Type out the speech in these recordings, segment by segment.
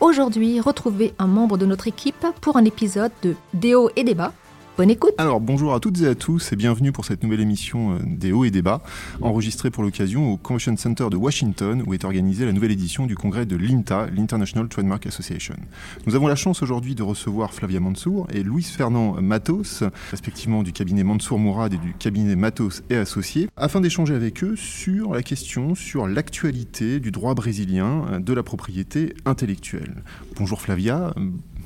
Aujourd'hui, retrouvez un membre de notre équipe pour un épisode de Déo et débat Bonne écoute Alors bonjour à toutes et à tous et bienvenue pour cette nouvelle émission euh, des hauts et débats, enregistrée pour l'occasion au Convention Center de Washington où est organisée la nouvelle édition du congrès de l'INTA, l'International Trademark Association. Nous avons la chance aujourd'hui de recevoir Flavia Mansour et Louis Fernand Matos, respectivement du cabinet Mansour Mourad et du cabinet Matos et Associés, afin d'échanger avec eux sur la question, sur l'actualité du droit brésilien euh, de la propriété intellectuelle. Bonjour Flavia,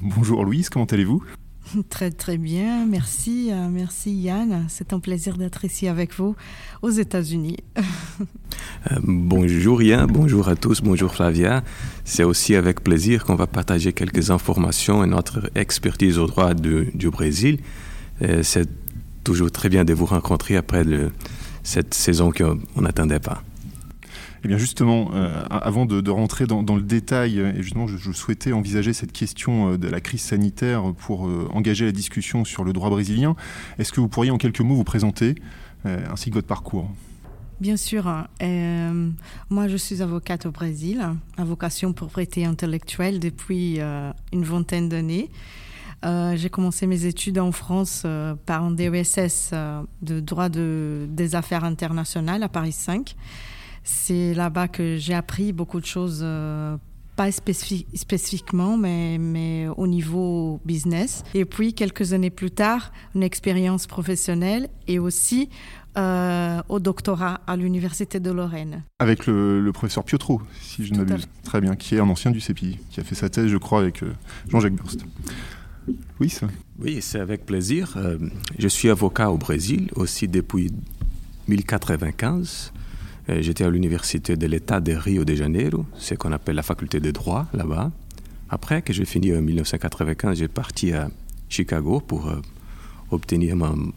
bonjour Louis, comment allez-vous? Très très bien, merci, euh, merci Yann. C'est un plaisir d'être ici avec vous aux États-Unis. Euh, bonjour Yann, bonjour à tous, bonjour Flavia. C'est aussi avec plaisir qu'on va partager quelques informations et notre expertise au droit du Brésil. Euh, c'est toujours très bien de vous rencontrer après cette saison qu'on n'attendait pas. Eh bien justement, euh, avant de, rentrer dans, le détail, et justement je, souhaitais envisager cette question euh, de la crise sanitaire pour euh, engager la discussion sur le droit brésilien. Est-ce que vous pourriez en quelques mots vous présenter, ainsi que votre parcours? Bien sûr. moi, je suis avocate au Brésil, avocation propriété intellectuelle depuis une vingtaine d'années. j'ai commencé mes études en France par un DESS de droit de, des affaires internationales à Paris 5. C'est là-bas que j'ai appris beaucoup de choses, euh, pas spécifiquement, mais, mais au niveau business. Et puis, quelques années plus tard, une expérience professionnelle et aussi euh, au doctorat à l'Université de Lorraine. Avec le, professeur Piotro, si je ne m'abuse. Très bien, qui est un ancien du CEPI, qui a fait sa thèse, je crois, avec euh, Jean-Jacques Burst. Oui, ça. Oui, c'est avec plaisir. je suis avocat au Brésil aussi depuis 1095. Euh, j'étais à l'université de l'État de Rio de Janeiro, ce qu'on appelle la faculté de droit là-bas. Après que j'ai fini en 1995, j'ai parti à Chicago pour euh, obtenir mon,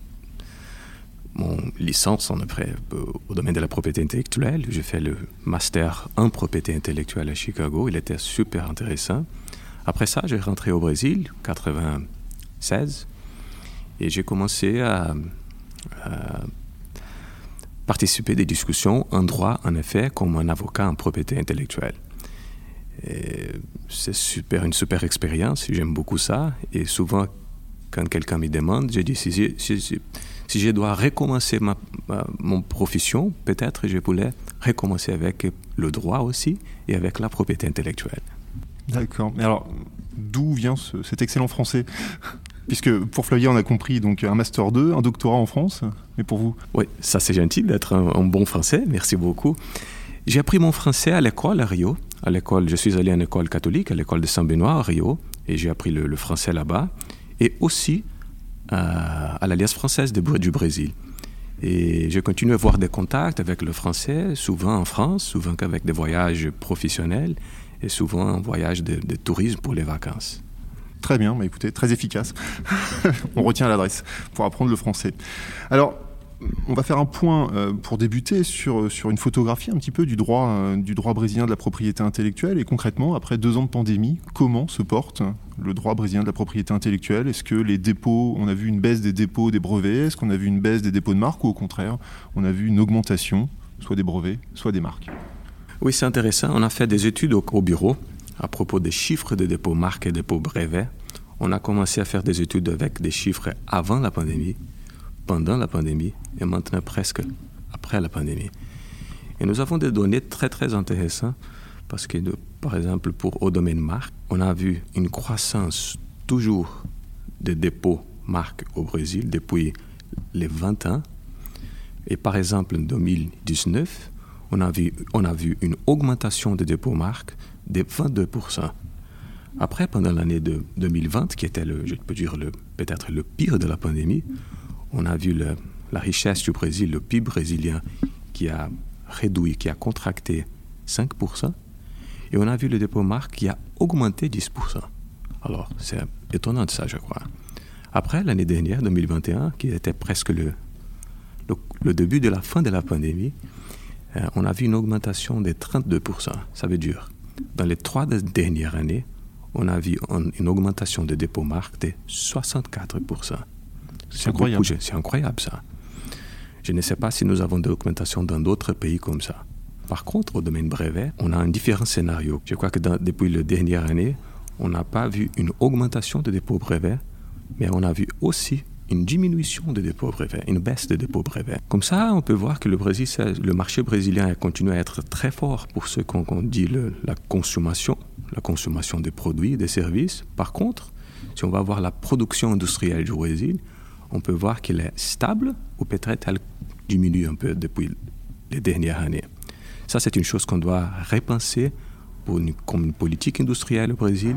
mon, licence en après, euh, au domaine de la propriété intellectuelle. J'ai fait le master en propriété intellectuelle à Chicago. Il était super intéressant. Après ça, j'ai rentré au Brésil, 96, et j'ai commencé à participer des discussions en droit, en effet, comme un avocat en propriété intellectuelle. C'est super, une super expérience, j'aime beaucoup ça. Et souvent, quand quelqu'un me demande, je dis si, je dois recommencer ma, mon profession, peut-être je voulais recommencer avec le droit aussi et avec la propriété intellectuelle. D'accord. Mais alors, d'où vient cet excellent français? Puisque pour Flavia, on a compris donc un master 2, un doctorat en France, mais pour vous Oui, ça c'est gentil d'être un, bon français, merci beaucoup. J'ai appris mon français à l'école à Rio. À l'école, je suis allé à une école catholique, à l'école de Saint-Benoît à Rio, et j'ai appris le, français là-bas, et aussi euh, à l'Alliance française du Brésil. Et je continue à avoir des contacts avec le français, souvent en France, souvent avec des voyages professionnels, et souvent en voyage de tourisme pour les vacances. Très bien, écoutez, très efficace. on retient l'adresse pour apprendre le français. Alors, on va faire un point euh, pour débuter sur, sur une photographie un petit peu du droit, euh, du droit brésilien de la propriété intellectuelle. Et concrètement, après deux ans de pandémie, comment se porte le droit brésilien de la propriété intellectuelle? Est-ce que les dépôts, on a vu une baisse des dépôts des brevets? Est-ce qu'on a vu une baisse des dépôts de marques? Ou au contraire, on a vu une augmentation, soit des brevets, soit des marques? Oui, c'est intéressant. On a fait des études au bureau à propos des chiffres de dépôts marques et dépôts brevets. On a commencé à faire des études avec des chiffres avant la pandémie, pendant la pandémie et maintenant presque après la pandémie. Et nous avons des données très très intéressantes parce que, par exemple, pour au domaine marque, on a vu une croissance toujours des dépôts marques au Brésil depuis les 20 ans. Et par exemple, en 2019, on a vu, on a vu une augmentation des dépôts marques de 22%. Après, pendant l'année de 2020, qui était, le, je peux dire, le, peut-être le pire de la pandémie, on a vu la richesse du Brésil, le PIB brésilien, qui a réduit, qui a contracté 5%, et on a vu le dépôt marque qui a augmenté 10%. Alors, c'est étonnant de ça, je crois. Après, l'année dernière, 2021, qui était presque le, le, début de la fin de la pandémie, euh, on a vu une augmentation de 32%. Ça veut dire, dans les trois dernières années, on a vu une augmentation de dépôts marques de 64%. C'est incroyable. C'est incroyable, ça. Je ne sais pas si nous avons de l'augmentation dans d'autres pays comme ça. Par contre, au domaine brevet, on a un différent scénario. Je crois que depuis la dernière année, on n'a pas vu une augmentation de dépôts brevets, mais on a vu aussi une diminution de dépôts brevets, une baisse de dépôts brevets. Comme ça, on peut voir que le marché brésilien continue à être très fort pour ce qu'on dit la consommation, la consommation des produits des services. Par contre, si on va voir la production industrielle du Brésil, on peut voir qu'elle est stable ou peut-être elle diminue un peu depuis les dernières années. Ça, c'est une chose qu'on doit repenser pour comme une politique industrielle au Brésil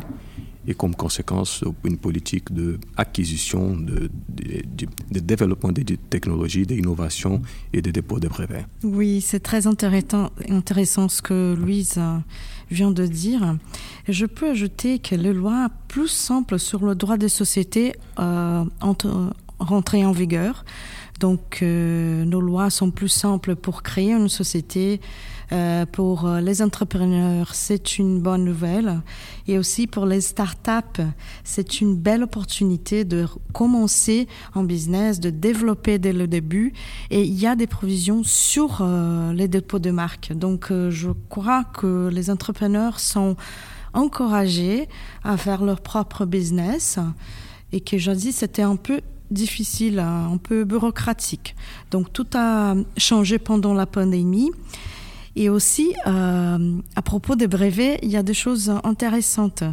et comme conséquence une politique d'acquisition, de, de, de, développement des technologies, d'innovation et de dépôt de brevets. Oui, c'est très intéressant, intéressant ce que Louise vient de dire. Je peux ajouter que les lois plus simples sur le droit des sociétés euh, en vigueur. Donc, euh, nos lois sont plus simples pour créer une société, euh, pour euh, les entrepreneurs, c'est une bonne nouvelle. Et aussi pour les startups, c'est une belle opportunité de commencer en business, de développer dès le début. Et il y a des provisions sur euh, les dépôts de marque. Donc, je crois que les entrepreneurs sont encouragés à faire leur propre business et que je dis c'était un peu difficile, un peu bureaucratique. Donc tout a changé pendant la pandémie. Et aussi, euh, à propos des brevets, il y a des choses intéressantes.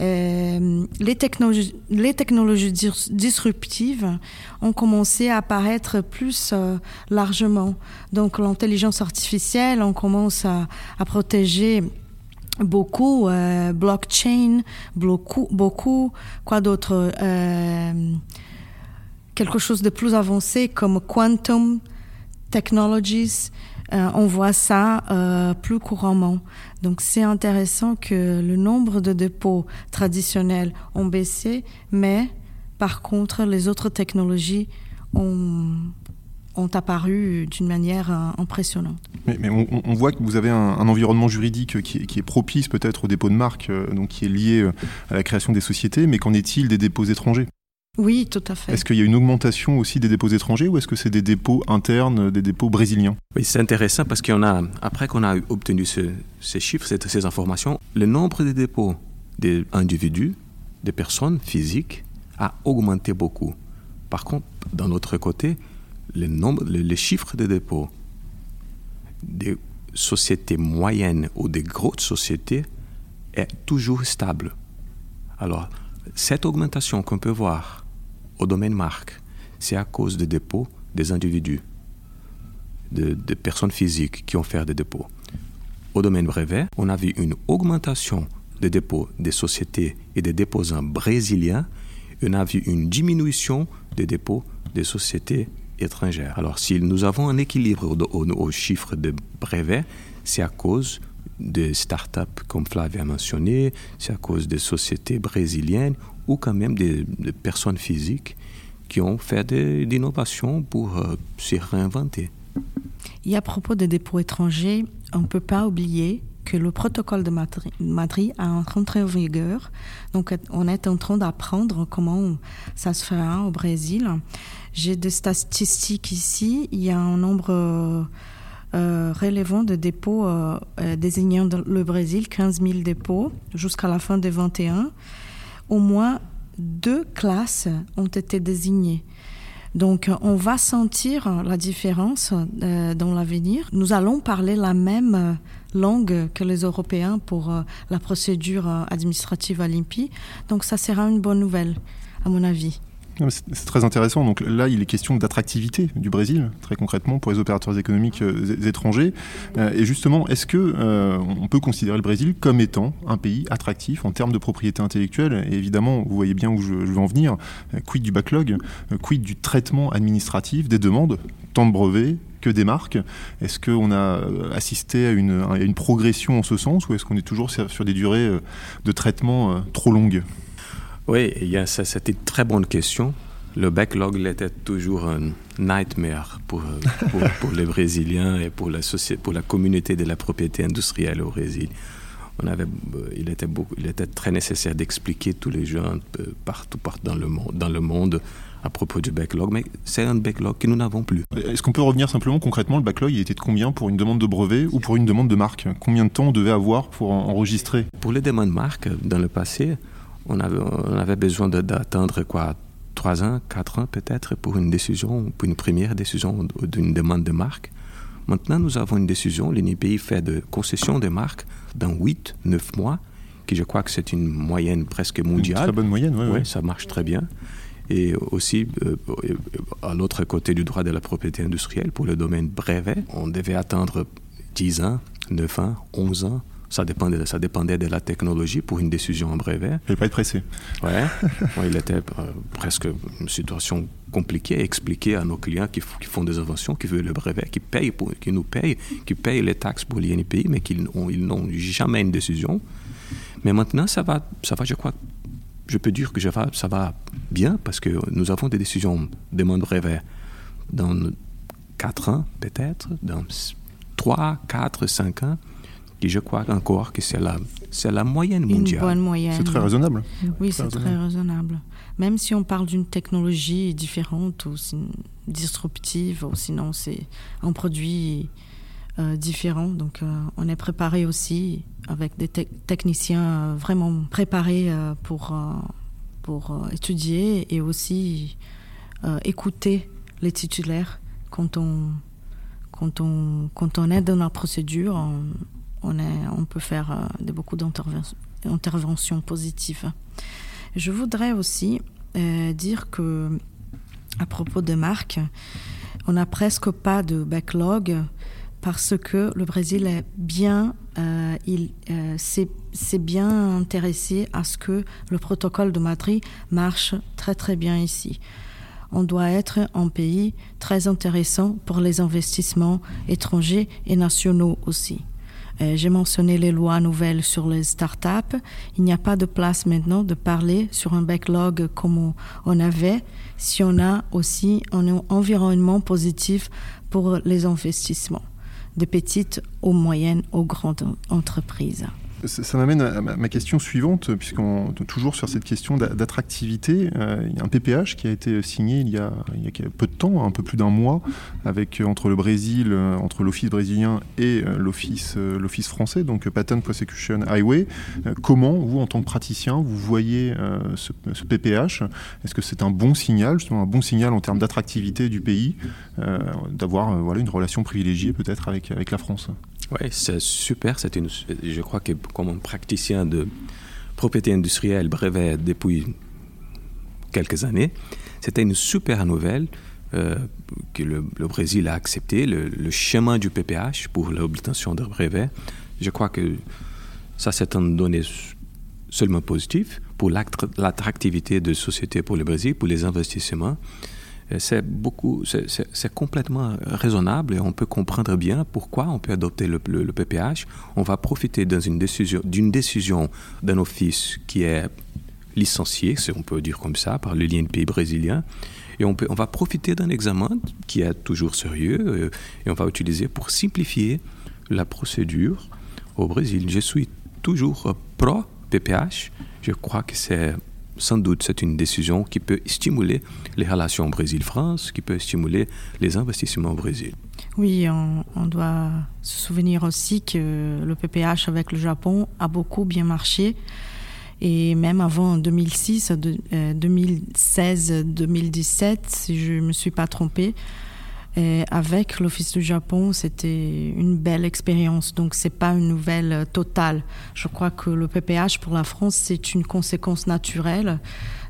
Euh, les, technologies, disruptives ont commencé à apparaître plus euh, largement. Donc l'intelligence artificielle, on commence à, protéger beaucoup, blockchain, beaucoup, quoi d'autre Quelque chose de plus avancé comme quantum technologies. Euh, on voit ça euh, plus couramment. Donc c'est intéressant que le nombre de dépôts traditionnels ont baissé, mais par contre les autres technologies ont, ont apparu d'une manière euh, impressionnante. Mais, on, voit que vous avez un, environnement juridique qui est, propice peut-être au dépôt de marque, donc qui est lié à la création des sociétés, mais qu'en est-il des dépôts étrangers? Oui, tout à fait. Est-ce qu'il y a une augmentation aussi des dépôts étrangers ou est-ce que c'est des dépôts internes, des dépôts brésiliens? Oui, c'est intéressant parce qu'on a, après qu'on a obtenu ces chiffres, ces, informations, le nombre de dépôts des individus, des personnes physiques, a augmenté beaucoup. Par contre, d'un autre côté, le nombre, les chiffres de dépôts des sociétés moyennes ou des grosses sociétés est toujours stable. Alors, cette augmentation qu'on peut voir au domaine marque, c'est à cause des dépôts des individus, de, personnes physiques qui ont fait des dépôts. Au domaine brevet, on a vu une augmentation des dépôts des sociétés et des déposants brésiliens. On a vu une diminution des dépôts des sociétés étrangères. Alors, si nous avons un équilibre au, chiffre de brevets, c'est à cause des startups, comme Flavie a mentionné, c'est à cause des sociétés brésiliennes ou quand même des, personnes physiques qui ont fait des, innovations pour euh, se réinventer. Et à propos des dépôts étrangers, on ne peut pas oublier que le protocole de Madrid a rentré en vigueur. Donc, on est en train d'apprendre comment ça se fera au Brésil. J'ai des statistiques ici. Il y a un nombre euh, relevant de dépôts euh, désignant le Brésil, 15 000 dépôts jusqu'à la fin de 21 au moins deux classes ont été désignées. Donc, on va sentir la différence euh, dans l'avenir. Nous allons parler la même langue que les Européens pour euh, la procédure euh, administrative à. Donc, ça sera une bonne nouvelle, à mon avis. C'est très intéressant. Donc là, il est question d'attractivité du Brésil, très concrètement, pour les opérateurs économiques euh, étrangers. Euh, et justement, est-ce que euh, on peut considérer le Brésil comme étant un pays attractif en termes de propriété intellectuelle? Et évidemment, vous voyez bien où je, veux en venir. quid du backlog? Quid du traitement administratif des demandes, tant de brevets que des marques Est-ce qu'on a assisté à une, à une, progression en ce sens ou est-ce qu'on est toujours sur des durées de traitement trop longues? Oui, c'était une très bonne question. Le backlog était toujours un nightmare pour, pour, pour, les Brésiliens et pour la, pour la communauté de la propriété industrielle au Brésil. On avait, il, était beaucoup, il était très nécessaire d'expliquer tous les gens partout, partout dans, le monde, dans le monde à propos du backlog, mais c'est un backlog que nous n'avons plus. Est-ce qu'on peut revenir simplement concrètement, le backlog, il était de combien pour une demande de brevet ou pour une demande de marque? Combien de temps on devait avoir pour enregistrer? Pour les demandes de marque, dans le passé, on avait, on avait besoin d'attendre quoi Trois ans, quatre ans peut-être pour une décision, pour une première décision d'une demande de marque. Maintenant, nous avons une décision, l'INPI fait de concession de marque dans 8, 9 mois, qui je crois que c'est une moyenne presque mondiale. Une très bonne moyenne, oui. Oui, ça marche très bien et aussi euh, à l'autre côté du droit de la propriété industrielle pour le domaine brevet, on devait attendre 10 ans, 9 ans, 11 ans. Ça dépendait, ça dépendait de la technologie pour une décision en brevet. Il pas être pressé. Ouais. il était euh, presque une situation compliquée à expliquer à nos clients qui, font des inventions, qui veulent le brevet, qui, payent pour, qui nous payent, qui payent les taxes pour l'INPI, mais qu'ils n'ont jamais une décision. Mais maintenant, ça va, ça va je crois, je peux dire que ça va bien parce que nous avons des décisions de monde brevet dans 4 ans peut-être, dans 3, 4, 5 ans, qui je crois encore que c'est la, c'est la moyenne mondiale. Une bonne moyenne. C'est très raisonnable. Oui, c'est très raisonnable. Même si on parle d'une technologie différente ou disruptive, ou sinon c'est un produit euh, différent. Donc euh, on est préparé aussi avec des techniciens euh, vraiment préparés pour, pour étudier et aussi écouter les titulaires quand on, quand on, quand on est dans la procédure. On, on peut faire de, beaucoup d'interventions positives. Je voudrais aussi dire que à propos de marques, on n'a presque pas de backlog parce que le Brésil est bien, euh, il euh, s'est bien intéressé à ce que le protocole de Madrid marche très très bien ici. On doit être un pays très intéressant pour les investissements étrangers et nationaux aussi. Euh, j'ai mentionné les lois nouvelles sur les startups. Il n'y a pas de place maintenant de parler sur un backlog comme on avait si on a aussi un environnement positif pour les investissements de petites aux moyennes aux grandes entreprises. Ça, m'amène à ma, question suivante, puisqu'on toujours sur cette question d'attractivité. Euh, il y a un PPH qui a été signé il y a, il y a peu de temps, un peu plus d'un mois, avec euh, entre le Brésil, euh, entre l'Office brésilien et l'Office français, donc Patent Prosecution Highway. comment, vous, en tant que praticien, vous voyez ce, PPH Est-ce que c'est un bon signal, justement un bon signal en termes d'attractivité du pays, d'avoir une relation privilégiée peut-être avec la France? Oui, c'est super. C'est une, je crois que comme un praticien de propriété industrielle brevet depuis quelques années, c'était une super nouvelle euh, que le, Brésil a accepté, le, chemin du PPH pour l'obtention de brevet. Je crois que ça, c'est une donnée seulement positive pour l'attractivité de société pour le Brésil, pour les investissements c'est beaucoup, c'est complètement raisonnable et on peut comprendre bien pourquoi on peut adopter le, PPH. On va profiter d'une décision, d'une décision d'un office qui est licencié, si on peut dire comme ça, par le l'INPI brésilien. Et on, peut, on va profiter d'un examen qui est toujours sérieux euh, et on va utiliser pour simplifier la procédure au Brésil. Je suis toujours pro PPH. Je crois que c'est sans doute, c'est une décision qui peut stimuler les relations Brésil-France, qui peut stimuler les investissements au Brésil. Oui, on, doit se souvenir aussi que le PPH avec le Japon a beaucoup bien marché. Et même avant 2006, 2016, 2017, si je ne me suis pas trompée, et avec l'Office du Japon, c'était une belle expérience. Donc, c'est pas une nouvelle totale. Je crois que le PPH pour la France, c'est une conséquence naturelle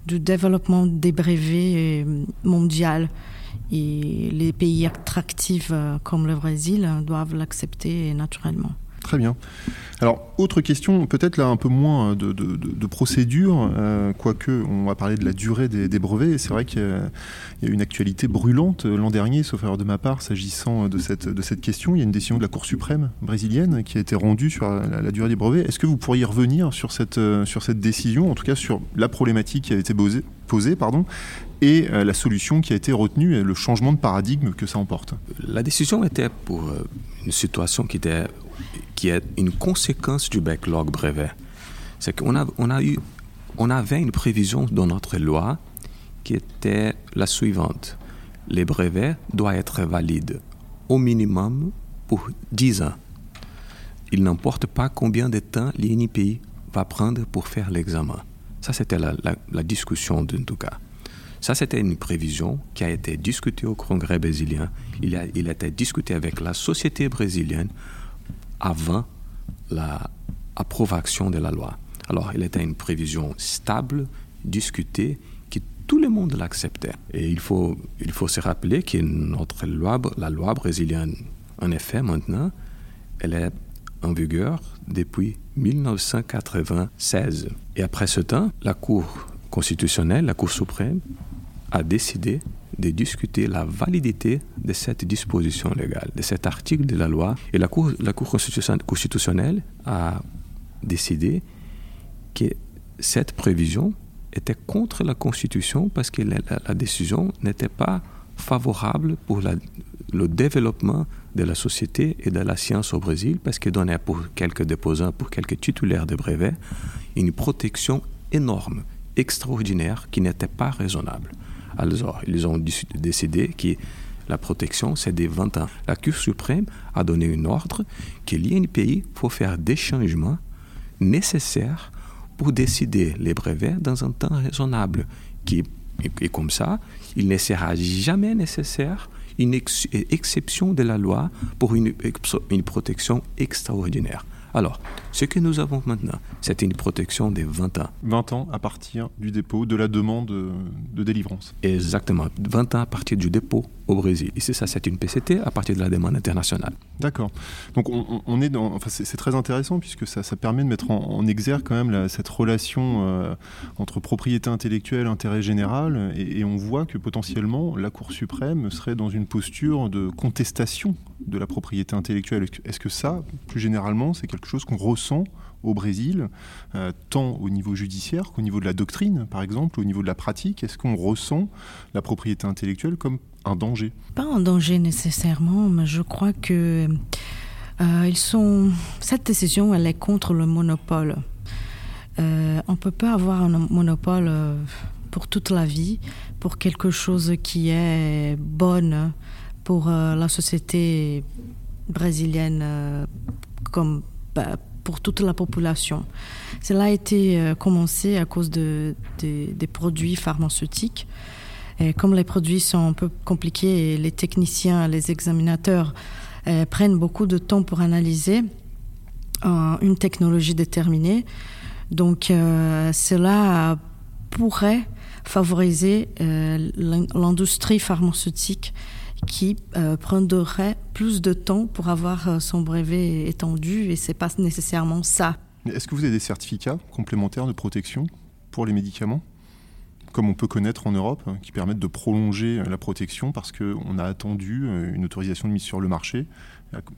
du développement des brevets euh, mondial. Et les pays attractifs euh, comme le Brésil doivent l'accepter naturellement. Très bien. Alors, autre question, peut-être là un peu moins de, procédure, euh, quoique on va parler de la durée des, brevets. C'est vrai qu'il y, y, a une actualité brûlante l'an dernier, sauf erreur de ma part, s'agissant de cette, de cette question. Il y a une décision de la Cour suprême brésilienne qui a été rendue sur la, durée des brevets. Est-ce que vous pourriez revenir sur cette, sur cette décision, en tout cas sur la problématique qui a été posée, posée pardon, et euh, la solution qui a été retenue et le changement de paradigme que ça emporte La décision était pour euh, une situation qui était qui est une conséquence du backlog brevet. C'est qu'on a, on a eu, on avait une prévision dans notre loi qui était la suivante. Les brevets doivent être valides au minimum pour 10 ans. Il n'importe pas combien de temps l'INPI va prendre pour faire l'examen. Ça, c'était la, discussion, en tout cas. Ça, c'était une prévision qui a été discutée au Congrès brésilien. Il a, il a été discuté avec la société brésilienne avant l'approbation de la loi. Alors, il était une prévision stable, discutée, que tout le monde l'acceptait. Et il faut, il faut se rappeler que notre loi, la loi brésilienne, en effet, maintenant, elle est en vigueur depuis 1996. Et après ce temps, la Cour constitutionnelle, la Cour suprême, a décidé de discuter la validité de cette disposition légale, de cet article de la loi. Et la Cour, la cour constitutionnelle a décidé que cette prévision était contre la Constitution parce que la, la, la décision n'était pas favorable pour le développement de la société et de la science au Brésil parce qu'elle donnait pour quelques déposants, pour quelques titulaires de brevets, une protection énorme, extraordinaire, qui n'était pas raisonnable. Alors, ils ont décidé que la protection, c'est des 20 ans. La Cour suprême a donné un ordre que l'INPI faut faire des changements nécessaires pour décider les brevets dans un temps raisonnable. Qui, et comme ça, il ne sera jamais nécessaire une ex exception de la loi pour une protection extraordinaire. Alors, ce que nous avons maintenant, c'est une protection des 20 ans. 20 ans à partir du dépôt de la demande de délivrance. Exactement, 20 ans à partir du dépôt au Brésil. Ici, ça, c'est une PCT à partir de la demande internationale. D'accord. Donc, on, on, est dans. Enfin, c'est très intéressant puisque ça, ça, permet de mettre en, en exergue quand même la, cette relation euh, entre propriété intellectuelle, intérêt général, et, et on voit que potentiellement la Cour suprême serait dans une posture de contestation de la propriété intellectuelle. Est-ce que ça, plus généralement, c'est quelque chose qu'on ressent au Brésil, euh, tant au niveau judiciaire qu'au niveau de la doctrine, par exemple, au niveau de la pratique? Est-ce qu'on ressent la propriété intellectuelle comme un danger? Pas un danger nécessairement, mais je crois que euh, ils sont... cette décision, elle est contre le monopole. Euh, on ne peut pas avoir un monopole pour toute la vie, pour quelque chose qui est bonne pour euh, la société brésilienne euh, comme bah, pour toute la population. Cela a été euh, commencé à cause de, de, des produits pharmaceutiques. Et comme les produits sont un peu compliqués et les techniciens, les examinateurs prennent beaucoup de temps pour analyser une technologie déterminée, donc cela pourrait favoriser l'industrie pharmaceutique qui euh, prendrait plus de temps pour avoir euh, son brevet étendu et c'est pas nécessairement ça. Est-ce que vous avez des certificats complémentaires de protection pour les médicaments? Comme on peut connaître en Europe, qui permettent de prolonger la protection parce qu'on a attendu euh, une autorisation de mise sur le marché.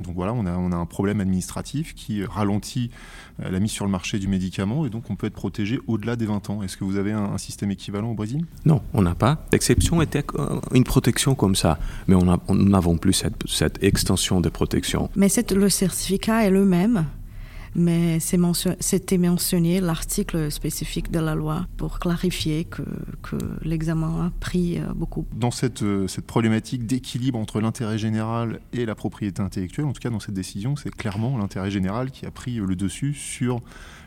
Donc voilà, on a, on a un problème administratif qui ralentit euh, la mise sur le marché du médicament et donc on peut être protégé au-delà des 20 ans. Est-ce que vous avez un, un système équivalent au Brésil? Non, on n'a pas. L'exception était une protection comme ça, mais on n'avons plus cette, cette, extension de protection. Mais le certificat est le même mais c'était mention, mentionné l'article spécifique de la loi pour clarifier que, que l'examen a pris euh, beaucoup. Dans cette, euh, cette problématique d'équilibre entre l'intérêt général et la propriété intellectuelle, en tout cas dans cette décision, c'est clairement l'intérêt général qui a pris le dessus sur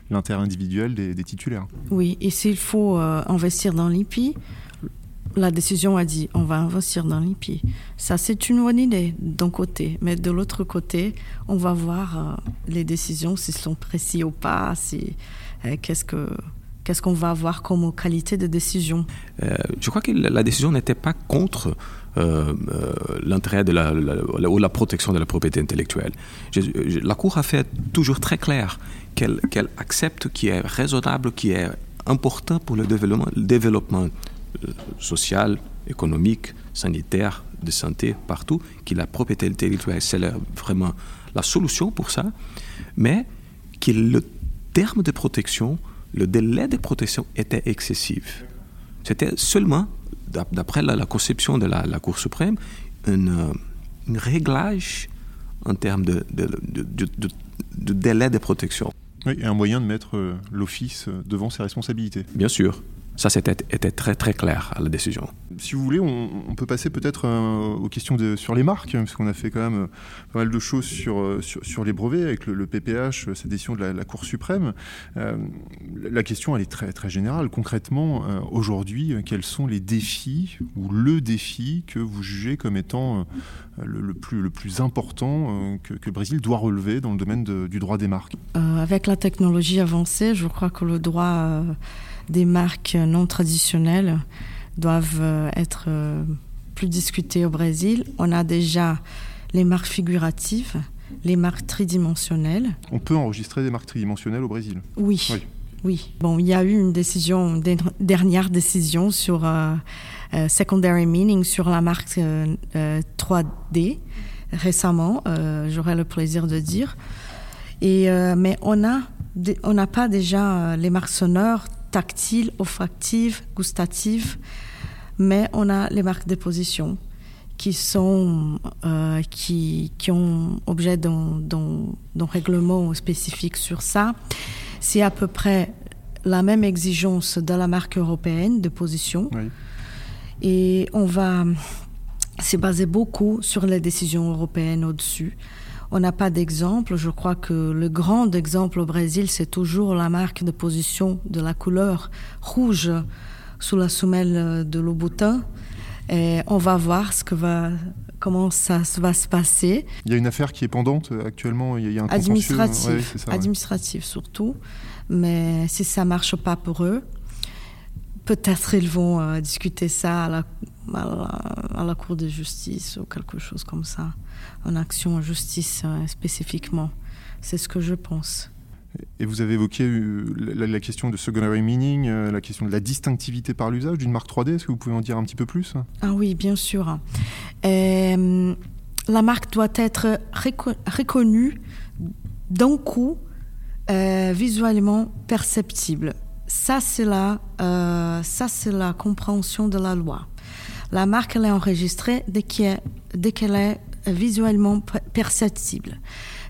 l'intérêt individuel des, des, titulaires. Oui, et s'il faut euh, investir dans l'IPI, la décision a dit on va investir dans l'IPI. Ça, c'est une bonne idée d'un côté. Mais de l'autre côté, on va voir euh, les décisions, s'ils sont précis ou pas, si, euh, qu'est-ce que Qu'est-ce qu'on va avoir comme qualité de décision euh, Je crois que la décision n'était pas contre l'intérêt ou la protection de la propriété intellectuelle. La Cour a fait toujours très clair qu'elle qu accepte qui est raisonnable, qui est important pour le développement social, économique, sanitaire, de santé, partout, que la propriété intellectuelle, c'est vraiment la solution pour ça, mais que le terme de protection, le délai de protection était excessif. C'était seulement, d'après la, la, conception de la, la Cour suprême, un, un, réglage en termes de, de, de, de, délai de protection. Oui, et un moyen de mettre l'office devant ses responsabilités. Bien sûr. Ça, c'était était très très clair à la décision. Si vous voulez, on, on peut passer peut-être euh, aux questions de, sur les marques, parce qu'on a fait quand même pas mal de choses sur, sur, sur les brevets avec le, le, PPH, cette décision de la, la Cour suprême. Euh, la question, elle est très très générale. Concrètement, euh, aujourd'hui, quels sont les défis ou le défi que vous jugez comme étant le, le, plus, le plus important que, que, le Brésil doit relever dans le domaine de, du droit des marques? Avec la technologie avancée, je crois que le droit des marques non traditionnelles doivent être plus discutées au Brésil. On a déjà les marques figuratives, les marques tridimensionnelles. On peut enregistrer des marques tridimensionnelles au Brésil Oui. Oui. oui. Bon, il y a eu une décision, une dernière décision sur euh, euh, secondary meaning sur la marque euh, 3D récemment. J'aurai le plaisir de dire. Et mais on a, on n'a pas déjà les marques sonores tactile, olfactive, gustative, mais on a les marques de position qui sont euh, qui, qui ont objet d'un règlement spécifique sur ça. C'est à peu près la même exigence de la marque européenne de position. Oui. Et on va se baser beaucoup sur les décisions européennes au-dessus. On n'a pas d'exemple. Je crois que le grand exemple au Brésil, c'est toujours la marque de position de la couleur rouge sous la semelle de Louboutin. Et on va voir ce que va, comment ça va se passer. Il y a une affaire qui est pendante actuellement. Il y a un administratif, ouais, ça, administratif ouais. surtout. Mais si ça marche pas pour eux, peut-être ils vont euh, discuter ça à la, à, la, à la Cour de justice ou quelque chose comme ça en action en justice euh, spécifiquement. C'est ce que je pense. Et vous avez évoqué euh, la, la, question de secondary meaning, euh, la question de la distinctivité par l'usage d'une marque 3D. Est-ce que vous pouvez en dire un petit peu plus? Ah oui, bien sûr. Euh, la marque doit être reco reconnue d'un coup visuellement perceptible. Ça, c'est la, ça, c'est la compréhension de la loi. La marque, elle est enregistrée dès qu'elle qu est visuellement perceptible.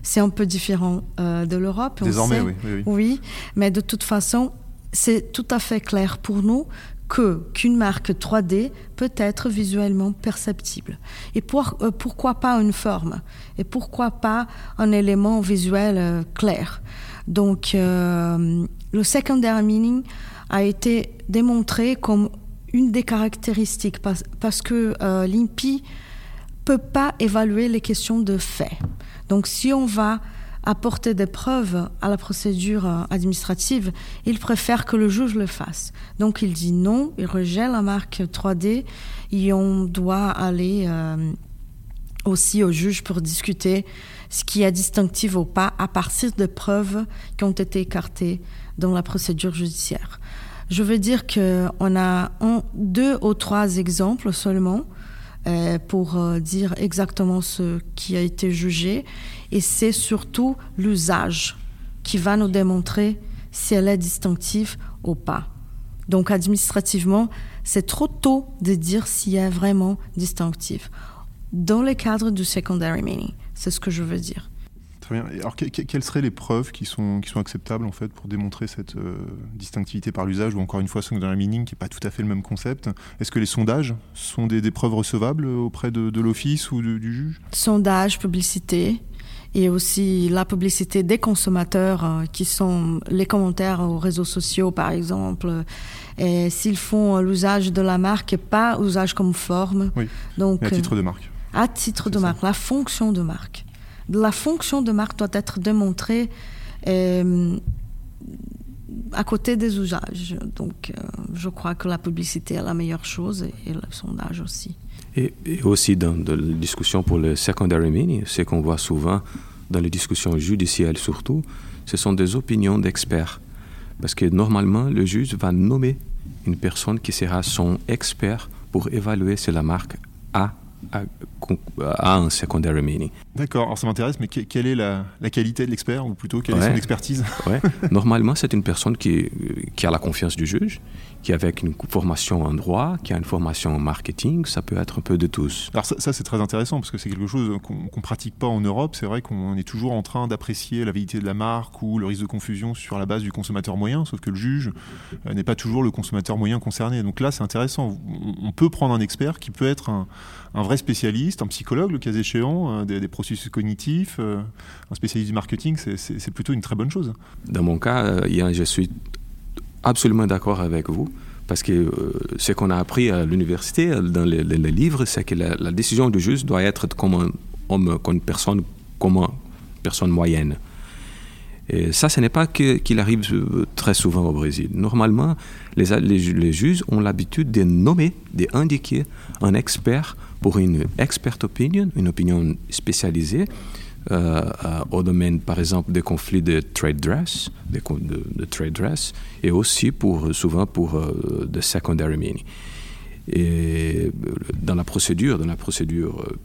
C'est un peu différent euh, de l'Europe. Désormais, sait, oui, oui, oui. Oui, mais de toute façon, c'est tout à fait clair pour nous que qu'une marque 3D peut être visuellement perceptible. Et pour, euh, pourquoi pas une forme? Et pourquoi pas un élément visuel euh, clair? Donc, euh, le secondary meaning a été démontré comme une des caractéristiques parce, que euh, l'INPI peut pas évaluer les questions de fait. Donc si on va apporter des preuves à la procédure administrative, il préfère que le juge le fasse. Donc il dit non, il rejette la marque 3D et on doit aller euh, aussi au juge pour discuter ce qui est distinctif ou pas à partir de preuves qui ont été écartées dans la procédure judiciaire. Je veux dire qu'on a deux ou trois exemples seulement euh, pour euh, dire exactement ce qui a été jugé. Et c'est surtout l'usage qui va nous démontrer si elle est distinctive ou pas. Donc administrativement, c'est trop tôt de dire si elle est vraiment distinctive. Dans le cadre du secondary meaning, c'est ce que je veux dire. Très bien. Et alors, que, que, quelles seraient les preuves qui sont, qui sont acceptables en fait pour démontrer cette euh, distinctivité par l'usage ou encore une fois secondary meaning qui n'est pas tout à fait le même concept Est-ce que les sondages sont des, des preuves recevables auprès de, de l'office ou de, du juge? Sondage, publicité et aussi la publicité des consommateurs euh, qui sont les commentaires aux réseaux sociaux par exemple et s'ils font l'usage de la marque et pas usage comme forme oui. donc à titre de marque à titre de marque ça. la fonction de marque la fonction de marque doit être démontrée euh, à côté des usages. Donc, euh, je crois que la publicité est la meilleure chose et, le sondage aussi. Et, aussi dans de la discussion pour le secondary meaning, ce qu'on voit souvent dans les discussions judiciaires surtout, ce sont des opinions d'experts. Parce que normalement, le juge va nommer une personne qui sera son expert pour évaluer si la marque a, a, a un secondary meaning. D'accord, alors ça m'intéresse, mais que- quelle est la, la qualité de l'expert, ou plutôt quelle est son expertise? Ouais. Normalement, c'est une personne qui, qui a la confiance du juge, qui avec une formation en droit, qui a une formation en marketing, ça peut être un peu de tous. Alors ça, ça, c'est très intéressant parce que c'est quelque chose qu'on qu'on pratique pas en Europe. C'est vrai qu'on est toujours en train d'apprécier la validité de la marque ou le risque de confusion sur la base du consommateur moyen, sauf que le juge euh, n'est pas toujours le consommateur moyen concerné. Donc là, c'est intéressant. On, peut prendre un expert qui peut être un, un vrai spécialiste, un psychologue le cas échéant, euh, des, des processus cognitifs, euh, un spécialiste du marketing. C'est- plutôt une très bonne chose. Dans mon cas, je suis absolument d'accord avec vous. Parce que euh, ce qu'on a appris à l'université, dans les, les- livres, c'est que la, décision du juge doit être comme un homme, comme une personne, comme une personne moyenne. Et ça, ce n'est pas qu'il arrive euh, très souvent au Brésil. Normalement, les, les les juges ont l'habitude de nommer, d'indiquer un expert pour une expert opinion, une opinion spécialisée euh, euh, au domaine, par exemple, des conflits de trade dress, de, de trade dress, et aussi pour souvent pour euh, de secondary meaning. Et dans la procédure, dans la procédure euh,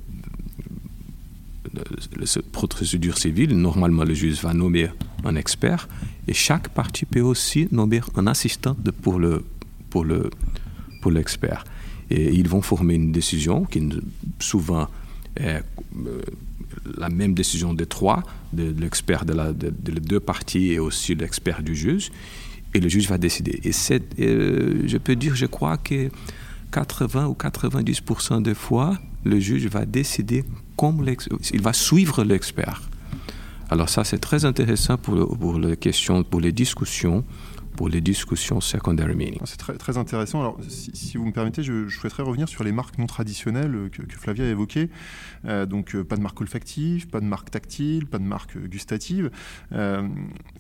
procédure civile, normalement le juge va nommer un expert et chaque partie peut aussi nommer un assistant pour le pour le pour l'expert. Et ils vont former une décision qui souvent la même décision des trois, de, l'expert de, de, deux parties et aussi l'expert du juge, et le juge va décider. Et euh, je peux dire, je crois que 80 ou 90% des fois, le juge va décider comme il va suivre l'expert. Alors ça, c'est très intéressant pour, pour les questions, pour les discussions, pour les discussions secondary meaning. C'est très, très intéressant. Alors, si, si vous me permettez, je, je souhaiterais revenir sur les marques non traditionnelles euh, que, que Flavia a évoquées. Euh, donc, euh, pas de marque olfactive, pas de marque tactile, pas de marque gustative. Euh,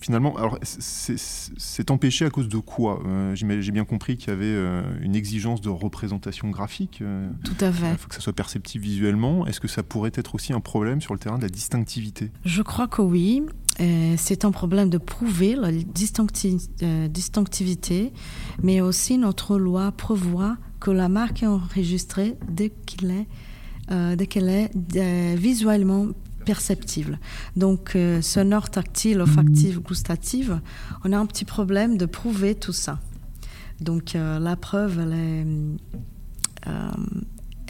finalement, alors, c'est- empêché à cause de quoi Euh, J'ai bien compris qu'il y avait euh, une exigence de représentation graphique. euh, Tout à fait. Il faut que ça soit perceptible visuellement. Est-ce que ça pourrait être aussi un problème sur le terrain de la distinctivité? Je crois que oui. Euh, c'est un problème de prouver la euh, distinctivité, mais aussi notre loi prévoit que la marque est enregistrée dès euh, qu'elle est visuellement perceptible. Donc, sonore, tactile, olfactive, gustative, on a un petit problème de prouver tout ça. Donc, la preuve, elle est,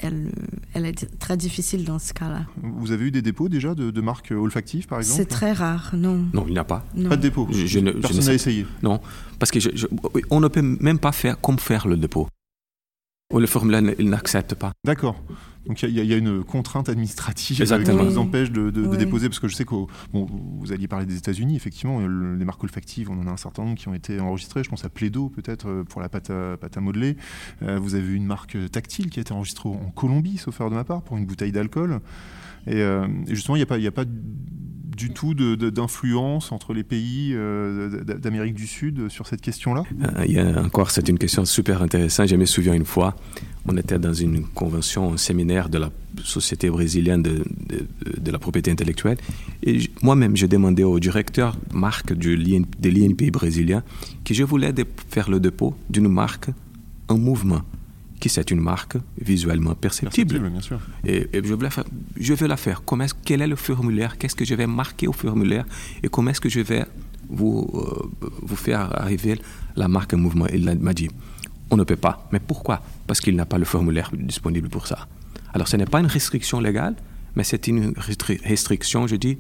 elle, elle est très difficile dans ce cas-là. Vous avez eu des dépôts déjà de, de marques olfactives, par exemple C'est très rare, non. Non, il n'y a pas. non. Pas de dépôt. Je- je ne- je Personne ne n'a essayé. Non, parce que je- je- on ne peut même pas faire comme faire le dépôt. Ou le formulaire, il n'accepte pas. D'accord. Donc il y, a- il y a une contrainte administrative Exactement. qui vous empêche de, de- de Oui. déposer, parce que je sais que bon, vous alliez parler des États-Unis, effectivement, le- les marques olfactives, on en a un certain nombre qui ont été enregistrées. Je pense à Plaido peut-être euh, pour la pâte à, pâte à modeler. Euh, vous avez une marque tactile qui a été enregistrée en Colombie, sauf erreur de ma part, pour une bouteille d'alcool. Et, euh, et justement, il n'y a pas, du tout d'influence entre les pays euh, d'Amérique du Sud sur cette question-là? Euh, encore, c'est une question super intéressante. Je me souviens une fois, on était dans une convention, un séminaire de la Société brésilienne de, la propriété intellectuelle. Et moi-même, j'ai demandé au directeur marque du, de l'INPI brésilien que je voulais faire le dépôt d'une marque en mouvement, qui c'est une marque visuellement perceptible. Perceptible, bien sûr. Et, et je, voulais faire- je vais la faire. Comment quel est le formulaire? Qu'est-ce que je vais marquer au formulaire? Et comment est-ce que je vais vous, euh, vous faire arriver la marque en mouvement? Il m'a dit, on ne peut pas. Mais pourquoi? Parce qu'il n'a pas le formulaire disponible pour ça. Alors ce n'est pas une restriction légale, mais c'est une restri- restriction, je dis,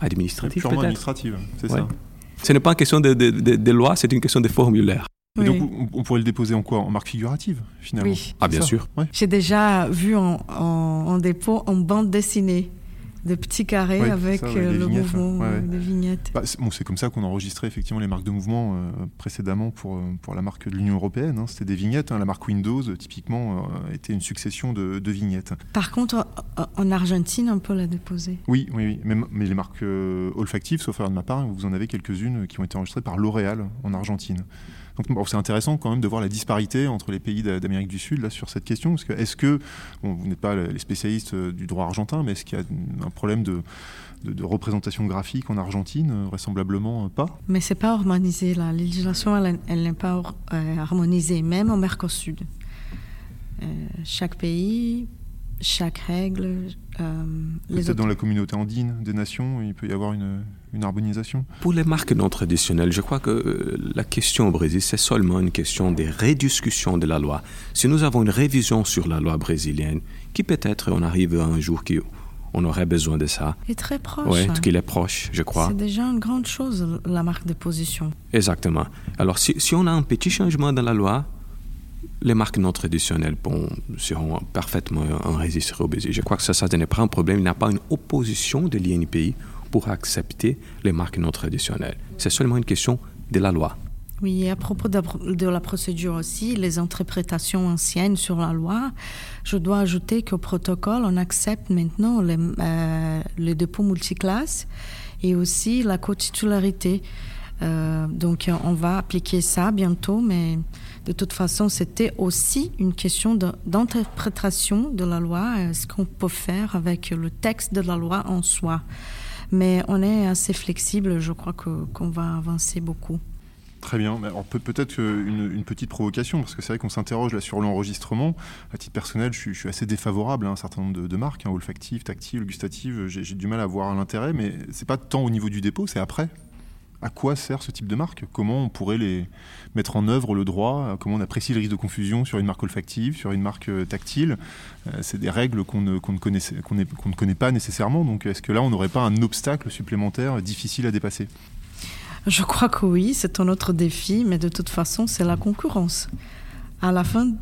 administrative Purement administrative, c'est Ouais. ça. Ce n'est pas une question de, de, de- de loi, c'est une question de formulaire. Et Oui. donc, on, on pourrait le déposer en quoi? En marque figurative, finalement? Oui. Ah, bien Ça, sûr. ouais. J'ai déjà vu en, en- en dépôt en bande dessinée. des petits carrés avec ça, ouais, euh, le vignettes, mouvement ouais, ouais. euh, des vignettes. Bah, c'est bon, c'est comme ça qu'on enregistrait effectivement les marques de mouvement euh, précédemment pour, pour la marque de l'Union européenne. hein. C'était des vignettes. hein. La marque Windows, typiquement, euh, était une succession de, de vignettes. Par contre, en- en Argentine, on peut la déposer. Oui, oui, oui. Mais, mais les marques euh, olfactives, sauf erreur de ma part, vous en avez quelques-unes qui ont été enregistrées par L'Oréal en Argentine. Donc bon, c'est intéressant quand même de voir la disparité entre les pays d'a- d'Amérique du Sud là sur cette question. Parce que est-ce que, bon, vous n'êtes pas les spécialistes euh, du droit argentin, mais est-ce qu'il y a un problème de, de- de représentation graphique en Argentine Euh, Vraisemblablement euh, pas? Mais c'est pas harmonisé. La législation, elle, elle n'est pas euh, harmonisée, même au Mercosur. Euh, chaque pays, chaque règle, euh, Peut-être dans la communauté andine des nations, il peut y avoir une, une harmonisation. Pour les marques non traditionnelles, je crois que euh, la question au Brésil, c'est seulement une question de rediscussion de la loi. Si nous avons une révision sur la loi brésilienne, qui peut-être on arrive à un jour qu'on aurait besoin de ça, est très proche. oui, qu'il est proche, je crois. C'est déjà une grande chose, la marque de position. Exactement. Alors, si, si on a un petit changement dans la loi, les marques non traditionnelles bon, seront parfaitement enregistrées au Brésil. Je crois que ça, ça n'est pas un problème. Il n'y a pas une opposition de l'INPI pour accepter les marques non traditionnelles. C'est seulement une question de la loi. Oui, et à propos de, la procédure aussi, les interprétations anciennes sur la loi, je dois ajouter qu'au protocole, on accepte maintenant les, euh, les dépôts multiclasses et aussi la co-titularité. Euh, donc, on va appliquer ça bientôt, mais de toute façon, c'était aussi une question d'interprétation de, la loi, euh, ce qu'on peut faire avec le texte de la loi en soi. Mais on est assez flexible, je crois qu'on va avancer beaucoup. Très bien. Alors peut- peut-être une, petite provocation, parce que c'est vrai qu'on s'interroge là sur l'enregistrement. À titre personnel, je suis, assez défavorable à un certain nombre de, marques, hein, olfactives, tactiles, gustatives. J'ai du mal à voir l'intérêt, mais c'est pas tant au niveau du dépôt, c'est après. À quoi sert ce type de marque? Comment on pourrait les mettre en œuvre le droit? Comment on apprécie le risque de confusion sur une marque olfactive, sur une marque euh, tactile? Euh, C'est des règles qu'on ne, qu'on ne, connaissait- qu'on n'est- qu'on ne connaît pas nécessairement. Donc est-ce que là, on n'aurait pas un obstacle supplémentaire difficile à dépasser? Je crois que oui, c'est un autre défi, mais de toute façon, c'est la concurrence. À la fin,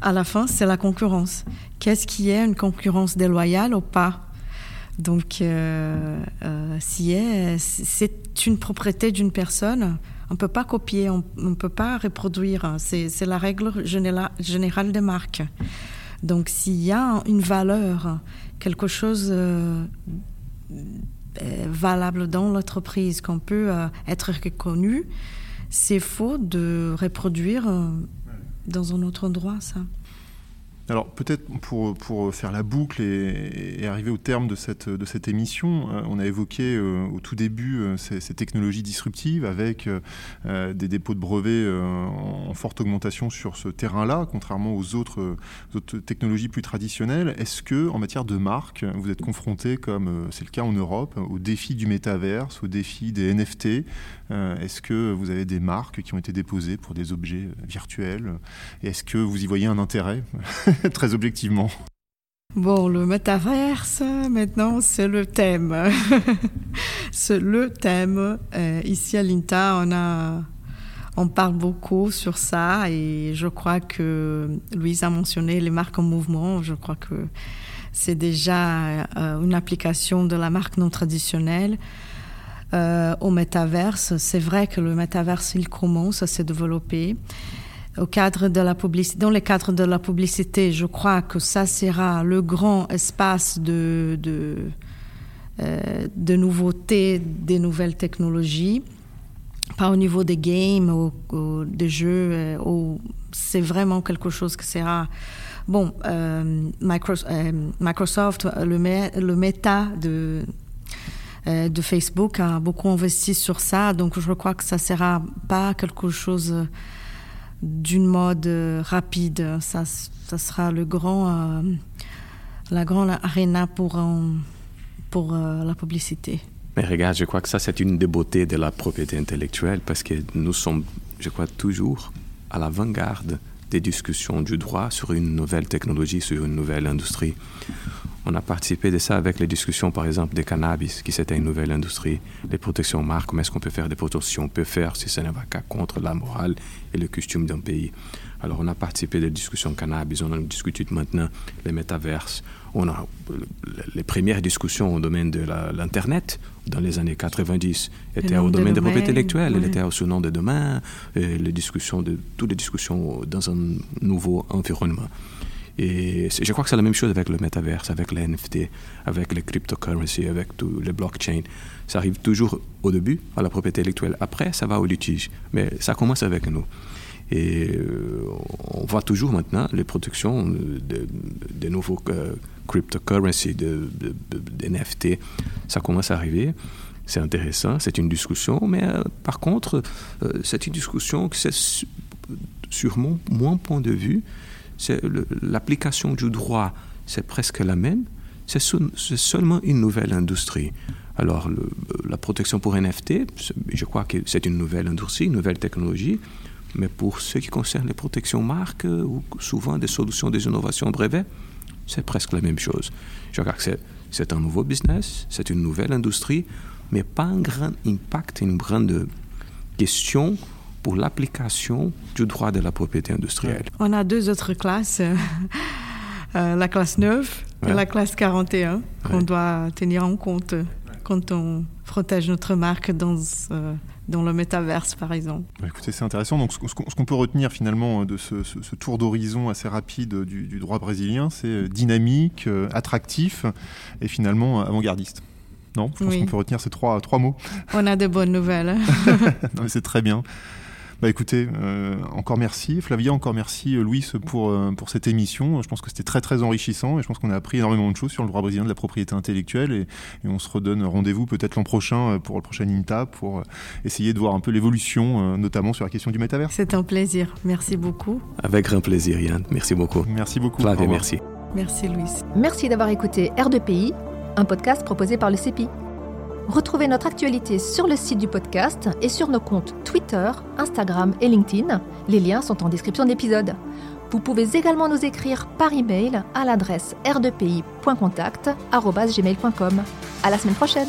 à la fin, c'est la concurrence. Qu'est-ce qui est une concurrence déloyale ou pas? Donc, euh, euh, si c'est une propriété d'une personne, on ne peut pas copier, on ne peut pas reproduire. C'est la règle générale des marques. Donc, s'il y a une valeur, quelque chose euh, valable dans l'entreprise, qu'on peut être reconnu, c'est faux de reproduire dans un autre endroit ça. Alors peut-être pour, pour faire la boucle et, arriver au terme de cette, de cette émission, euh, on a évoqué euh, au tout début euh, ces, technologies disruptives avec des dépôts de brevets en, en forte augmentation sur ce terrain-là, contrairement aux autres, technologies plus traditionnelles. Est-ce que en matière de marque, vous êtes confronté, comme c'est le cas en Europe, au défi du métaverse, au défi des NFT Est-ce que vous avez des marques qui ont été déposées pour des objets virtuels? Est-ce que vous y voyez un intérêt? très objectivement. Bon, le métaverse, maintenant, c'est le thème. c'est le thème. Euh, ici à l'INTA, on, a, on parle beaucoup sur ça et je crois que Louise a mentionné les marques en mouvement. Je crois que c'est déjà euh, une application de la marque non traditionnelle. Euh, au métaverse, c'est vrai que le métaverse, il commence à se développer dans le cadre de la publicité, je crois que ça sera le grand espace de, de, euh, nouveautés, des nouvelles technologies. Pas au niveau des games ou, des jeux, euh, c'est vraiment quelque chose qui sera. Bon, euh, Microsoft, le, le méta de, de Facebook a beaucoup investi sur ça, donc je crois que ça sera pas quelque chose d'une mode rapide. Ça, ça sera le grand, euh, la grande arena pour, euh, pour euh, la publicité. Mais regarde, je crois que ça, c'est une des beautés de la propriété intellectuelle parce que nous sommes, je crois, toujours à l'avant-garde des discussions du droit sur une nouvelle technologie, sur une nouvelle industrie. On a participé de ça avec les discussions, par exemple, des cannabis, qui c'était une nouvelle industrie, les protections marques, comment est-ce qu'on peut faire des protections, on peut faire si ça ne va qu'à contre la morale et le costume d'un pays. Alors, on a participé des discussions cannabis, on a discuté maintenant les métaverses, on a les premières discussions au domaine de l'Internet dans les années 90 étaient au domaine des propriétés intellectuelles, ouais. elles étaient au nom de demain, et les discussions de, toutes les discussions dans un nouveau environnement. Et je crois que c'est la même chose avec le métaverse, avec les NFT, avec les cryptocurrencies, avec tous les blockchains. Ça arrive toujours au début à la propriété intellectuelle. Après, ça va au litige. Mais ça commence avec nous. Et euh, on voit toujours maintenant les protections des de, nouveaux euh, cryptocurrencies, de, de, NFT. Ça commence à arriver. C'est intéressant, c'est une discussion. Mais euh, par contre, euh, c'est une discussion que c'est sur mon, mon point de vue, l'application du droit, c'est presque la même, c'est seulement une nouvelle industrie. Alors, la protection pour NFT, je crois que c'est une nouvelle industrie, une nouvelle technologie, mais pour ce qui concerne les protections marques ou souvent des solutions des innovations brevets, c'est presque la même chose. Je crois que c'est un nouveau business, c'est une nouvelle industrie, mais pas un grand impact, une grande question pour l'application du droit de la propriété industrielle. On a deux autres classes, euh, la classe 9 ouais. et la classe 41, qu'on ouais. doit tenir en compte quand on protège notre marque dans, euh, dans le métaverse, par exemple. Écoutez, c'est intéressant. Donc, ce, ce qu'on peut retenir finalement de ce, ce, ce tour d'horizon assez rapide du, du, droit brésilien, c'est dynamique, euh, attractif et finalement avant-gardiste. Non, je pense oui. qu'on peut retenir ces trois, trois mots. On a de bonnes nouvelles. c'est très bien. Bah écoutez, euh, encore merci. Flavia, encore merci Louis pour, euh, pour cette émission. Je pense que c'était très très enrichissant et je pense qu'on a appris énormément de choses sur le droit brésilien de la propriété intellectuelle et, et on se redonne rendez-vous peut-être l'an prochain euh, pour le prochain INTA pour essayer de voir un peu l'évolution, notamment sur la question du métavers. C'est un plaisir. Merci beaucoup. Avec grand plaisir, Yann. Merci beaucoup. Merci beaucoup. Flavia, merci. Merci Louis. Merci d'avoir écouté R2PI, un podcast proposé par le CEPI. Retrouvez notre actualité sur le site du podcast et sur nos comptes Twitter, Instagram et LinkedIn. Les liens sont en description de l'épisode. Vous pouvez également nous écrire par email à l'adresse r2pi.contact@gmail.com. À la semaine prochaine.